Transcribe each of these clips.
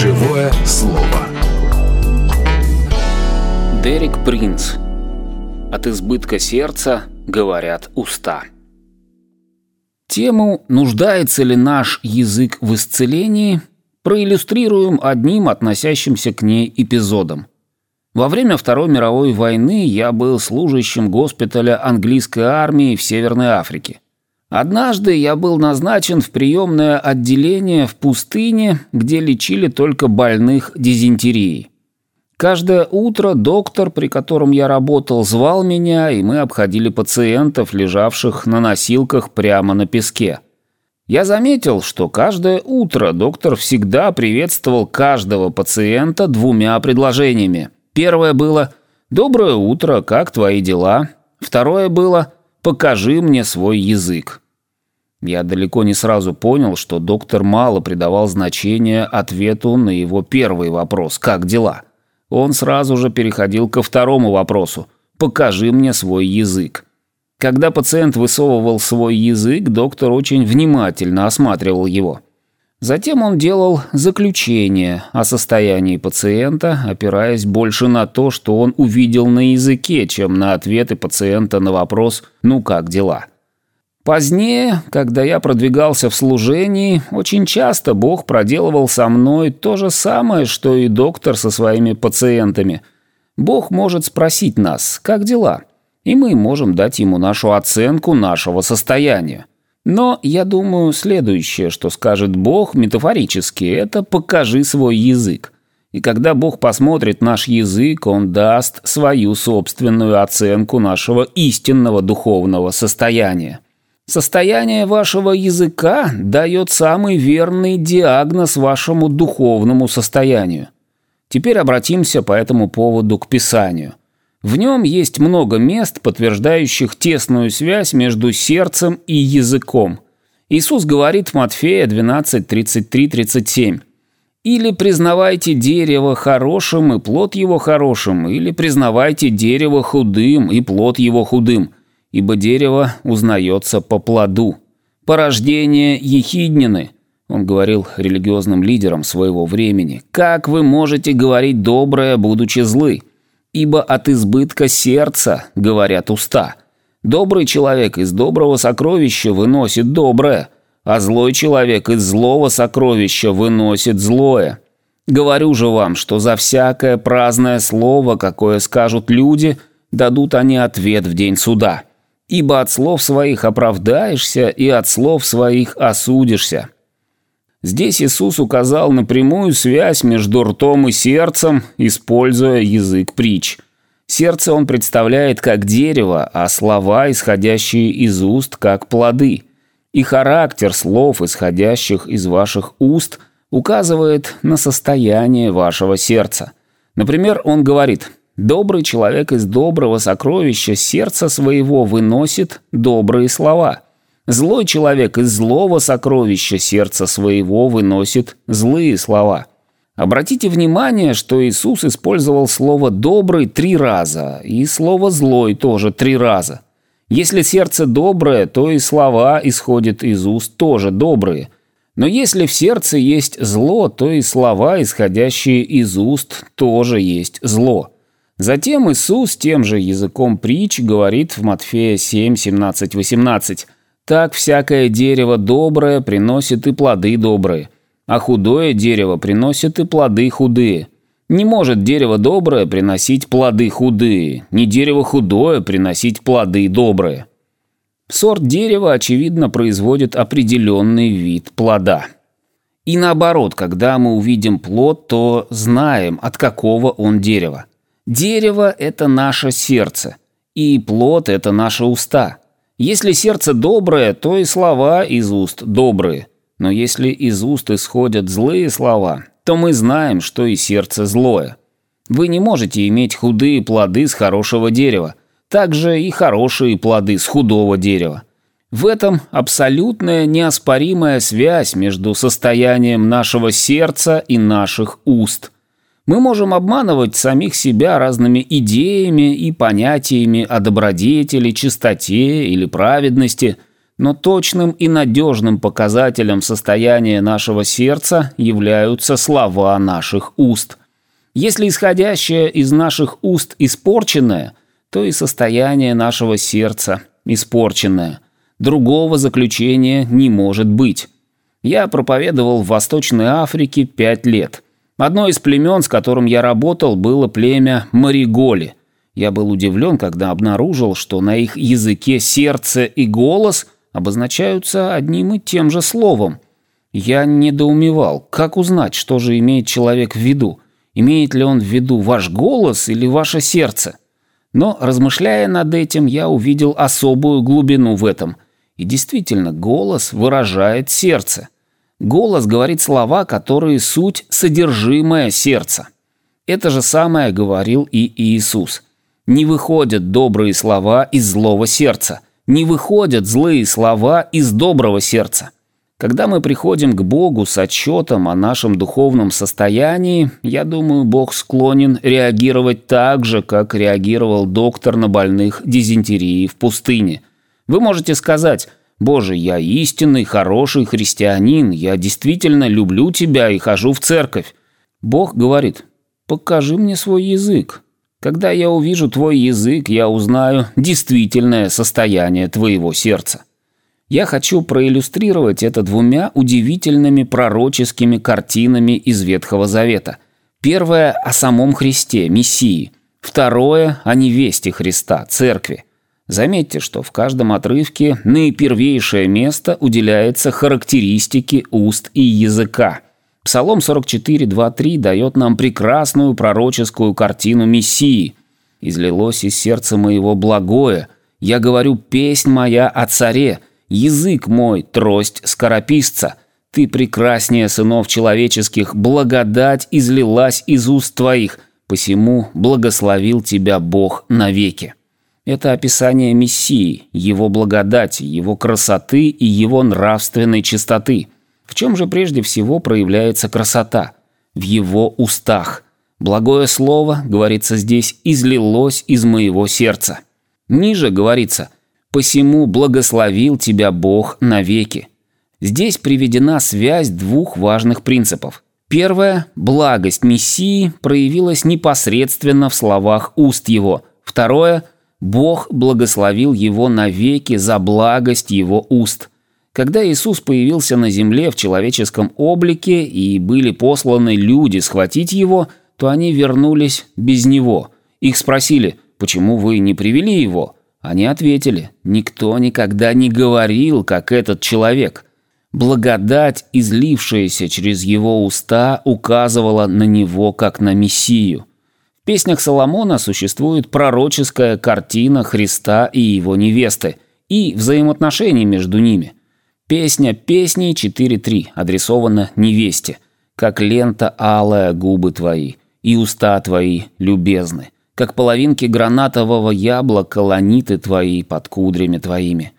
Живое слово. Дерек Принц. От избытка сердца говорят уста. Тему «Нуждается ли наш язык в исцелении» проиллюстрируем одним относящимся к ней эпизодом. Во время Второй мировой войны я был служащим госпиталя английской армии в Северной Африке. Однажды я был назначен в приемное отделение в пустыне, где лечили только больных дизентерией. Каждое утро доктор, при котором я работал, звал меня, и мы обходили пациентов, лежавших на носилках прямо на песке. Я заметил, что каждое утро доктор всегда приветствовал каждого пациента двумя предложениями. Первое было «Доброе утро, как твои дела?» Второе было «Покажи мне свой язык». Я далеко не сразу понял, что доктор мало придавал значения ответу на его первый вопрос «Как дела?». Он сразу же переходил ко второму вопросу «Покажи мне свой язык». Когда пациент высовывал свой язык, доктор очень внимательно осматривал его. Затем он делал заключение о состоянии пациента, опираясь больше на то, что он увидел на языке, чем на ответы пациента на вопрос «Ну как дела?». Позднее, когда я продвигался в служении, очень часто Бог проделывал со мной то же самое, что и доктор со своими пациентами. Бог может спросить нас, как дела, и мы можем дать ему нашу оценку нашего состояния. Но я думаю, следующее, что скажет Бог метафорически, это «покажи свой язык». И когда Бог посмотрит наш язык, Он даст свою собственную оценку нашего истинного духовного состояния. Состояние вашего языка дает самый верный диагноз вашему духовному состоянию. Теперь обратимся по этому поводу к Писанию. В нем есть много мест, подтверждающих тесную связь между сердцем и языком. Иисус говорит в Матфея 12, 33, 37. «Или признавайте дерево хорошим, и плод его хорошим, или признавайте дерево худым, и плод его худым» ибо дерево узнается по плоду. Порождение ехиднины, он говорил религиозным лидерам своего времени, как вы можете говорить доброе, будучи злы? Ибо от избытка сердца, говорят уста. Добрый человек из доброго сокровища выносит доброе, а злой человек из злого сокровища выносит злое. Говорю же вам, что за всякое праздное слово, какое скажут люди, дадут они ответ в день суда ибо от слов своих оправдаешься и от слов своих осудишься». Здесь Иисус указал на прямую связь между ртом и сердцем, используя язык притч. Сердце он представляет как дерево, а слова, исходящие из уст, как плоды. И характер слов, исходящих из ваших уст, указывает на состояние вашего сердца. Например, он говорит – Добрый человек из доброго сокровища сердца своего выносит добрые слова. Злой человек из злого сокровища сердца своего выносит злые слова. Обратите внимание, что Иисус использовал слово «добрый» три раза, и слово «злой» тоже три раза. Если сердце доброе, то и слова исходят из уст тоже добрые. Но если в сердце есть зло, то и слова, исходящие из уст, тоже есть зло. Затем Иисус тем же языком притч говорит в Матфея 7, 17, 18. «Так всякое дерево доброе приносит и плоды добрые, а худое дерево приносит и плоды худые. Не может дерево доброе приносить плоды худые, не дерево худое приносить плоды добрые». Сорт дерева, очевидно, производит определенный вид плода. И наоборот, когда мы увидим плод, то знаем, от какого он дерева. Дерево – это наше сердце, и плод – это наши уста. Если сердце доброе, то и слова из уст добрые. Но если из уст исходят злые слова, то мы знаем, что и сердце злое. Вы не можете иметь худые плоды с хорошего дерева, также и хорошие плоды с худого дерева. В этом абсолютная неоспоримая связь между состоянием нашего сердца и наших уст – мы можем обманывать самих себя разными идеями и понятиями о добродетели, чистоте или праведности, но точным и надежным показателем состояния нашего сердца являются слова наших уст. Если исходящее из наших уст испорченное, то и состояние нашего сердца испорченное. Другого заключения не может быть. Я проповедовал в Восточной Африке пять лет. Одно из племен, с которым я работал, было племя Мариголи. Я был удивлен, когда обнаружил, что на их языке сердце и голос обозначаются одним и тем же словом. Я недоумевал, как узнать, что же имеет человек в виду. Имеет ли он в виду ваш голос или ваше сердце? Но, размышляя над этим, я увидел особую глубину в этом. И действительно, голос выражает сердце. Голос говорит слова, которые суть содержимое сердца. Это же самое говорил и Иисус. Не выходят добрые слова из злого сердца. Не выходят злые слова из доброго сердца. Когда мы приходим к Богу с отчетом о нашем духовном состоянии, я думаю, Бог склонен реагировать так же, как реагировал доктор на больных дизентерией в пустыне. Вы можете сказать Боже, я истинный, хороший христианин, я действительно люблю тебя и хожу в церковь. Бог говорит, покажи мне свой язык. Когда я увижу твой язык, я узнаю действительное состояние твоего сердца. Я хочу проиллюстрировать это двумя удивительными пророческими картинами из Ветхого Завета. Первое о самом Христе, Мессии. Второе о невесте Христа, Церкви. Заметьте, что в каждом отрывке наипервейшее место уделяется характеристике уст и языка. Псалом 44.2.3 дает нам прекрасную пророческую картину Мессии. «Излилось из сердца моего благое, я говорю песнь моя о царе, язык мой, трость скорописца. Ты прекраснее сынов человеческих, благодать излилась из уст твоих, посему благословил тебя Бог навеки». Это описание Мессии, его благодати, его красоты и его нравственной чистоты. В чем же прежде всего проявляется красота? В его устах. Благое слово, говорится здесь, излилось из моего сердца. Ниже говорится «посему благословил тебя Бог навеки». Здесь приведена связь двух важных принципов. Первое – благость Мессии проявилась непосредственно в словах уст его. Второе – Бог благословил его навеки за благость его уст. Когда Иисус появился на земле в человеческом облике и были посланы люди схватить его, то они вернулись без него. Их спросили, почему вы не привели его? Они ответили, никто никогда не говорил, как этот человек. Благодать, излившаяся через его уста, указывала на него, как на Мессию. В песнях Соломона существует пророческая картина Христа и его невесты и взаимоотношений между ними. Песня песней 4.3 адресована невесте. «Как лента алая губы твои, и уста твои любезны, как половинки гранатового яблока ланиты твои под кудрями твоими».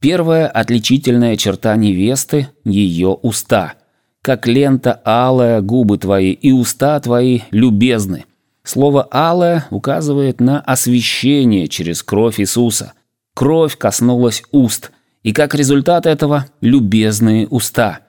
Первая отличительная черта невесты – ее уста. «Как лента алая губы твои, и уста твои любезны». Слово «алое» указывает на освящение через кровь Иисуса. Кровь коснулась уст, и как результат этого – любезные уста.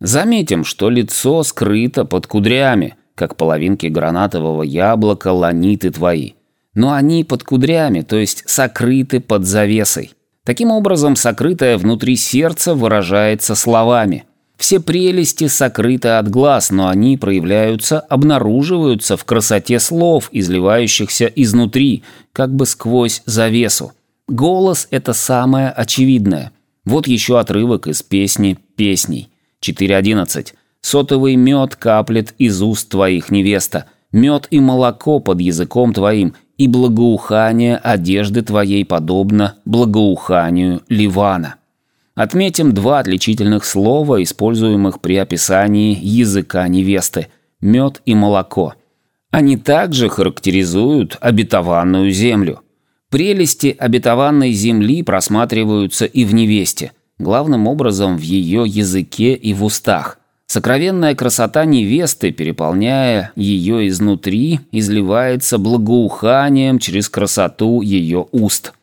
Заметим, что лицо скрыто под кудрями, как половинки гранатового яблока ланиты твои. Но они под кудрями, то есть сокрыты под завесой. Таким образом, сокрытое внутри сердца выражается словами. Все прелести сокрыты от глаз, но они проявляются, обнаруживаются в красоте слов, изливающихся изнутри, как бы сквозь завесу. Голос – это самое очевидное. Вот еще отрывок из песни «Песней». 4.11. «Сотовый мед каплет из уст твоих, невеста, мед и молоко под языком твоим, и благоухание одежды твоей подобно благоуханию Ливана». Отметим два отличительных слова, используемых при описании языка невесты – мед и молоко. Они также характеризуют обетованную землю. Прелести обетованной земли просматриваются и в невесте, главным образом в ее языке и в устах. Сокровенная красота невесты, переполняя ее изнутри, изливается благоуханием через красоту ее уст –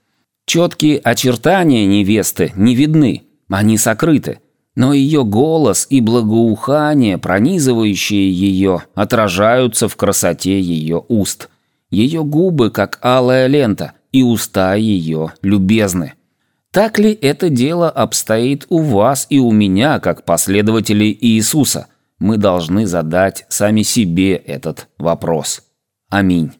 Четкие очертания невесты не видны, они сокрыты. Но ее голос и благоухание, пронизывающие ее, отражаются в красоте ее уст. Ее губы, как алая лента, и уста ее любезны. Так ли это дело обстоит у вас и у меня, как последователей Иисуса? Мы должны задать сами себе этот вопрос. Аминь.